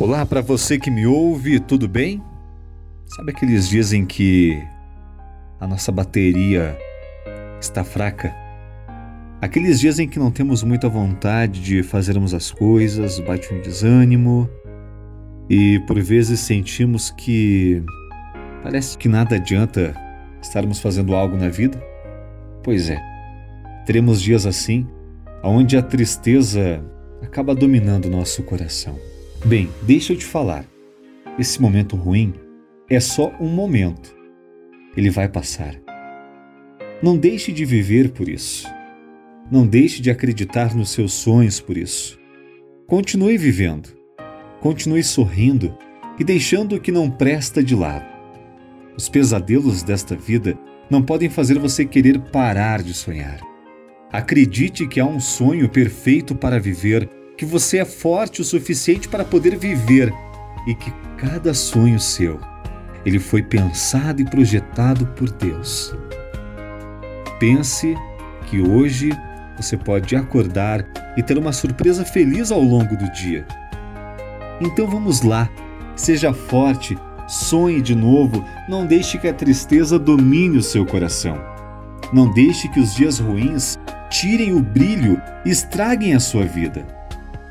Olá para você que me ouve, tudo bem? Sabe aqueles dias em que a nossa bateria está fraca? Aqueles dias em que não temos muita vontade de fazermos as coisas, bate um desânimo e por vezes sentimos que parece que nada adianta estarmos fazendo algo na vida? Pois é, teremos dias assim, onde a tristeza acaba dominando nosso coração. Bem, deixa eu te falar. Esse momento ruim é só um momento. Ele vai passar. Não deixe de viver por isso. Não deixe de acreditar nos seus sonhos por isso. Continue vivendo. Continue sorrindo e deixando o que não presta de lado. Os pesadelos desta vida não podem fazer você querer parar de sonhar. Acredite que há um sonho perfeito para viver que você é forte o suficiente para poder viver e que cada sonho seu ele foi pensado e projetado por Deus. Pense que hoje você pode acordar e ter uma surpresa feliz ao longo do dia. Então vamos lá, seja forte, sonhe de novo, não deixe que a tristeza domine o seu coração. Não deixe que os dias ruins tirem o brilho e estraguem a sua vida.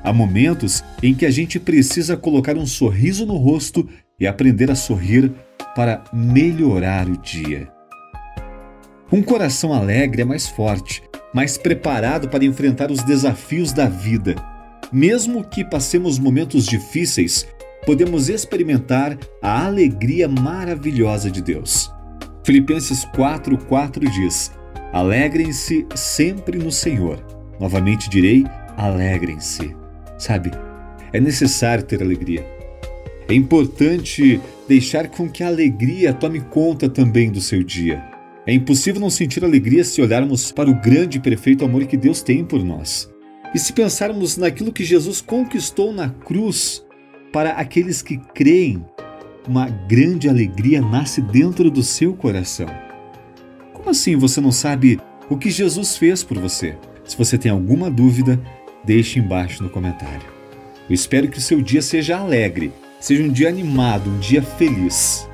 Há momentos em que a gente precisa colocar um sorriso no rosto e aprender a sorrir para melhorar o dia. Um coração alegre é mais forte, mais preparado para enfrentar os desafios da vida. Mesmo que passemos momentos difíceis, podemos experimentar a alegria maravilhosa de Deus. Filipenses 4:4 diz: Alegrem-se sempre no Senhor. Novamente direi: alegrem-se. Sabe, é necessário ter alegria. É importante deixar com que a alegria tome conta também do seu dia. É impossível não sentir alegria se olharmos para o grande e perfeito amor que Deus tem por nós. E se pensarmos naquilo que Jesus conquistou na cruz para aqueles que creem, uma grande alegria nasce dentro do seu coração. Como assim você não sabe o que Jesus fez por você? Se você tem alguma dúvida, deixe embaixo no comentário. Eu espero que o seu dia seja alegre, seja um dia animado, um dia feliz.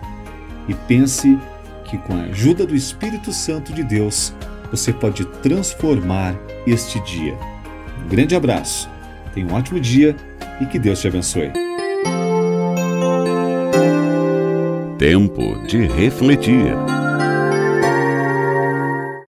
E pense que com a ajuda do Espírito Santo de Deus, você pode transformar este dia. Um grande abraço, tenha um ótimo dia e que Deus te abençoe. Tempo de refletir.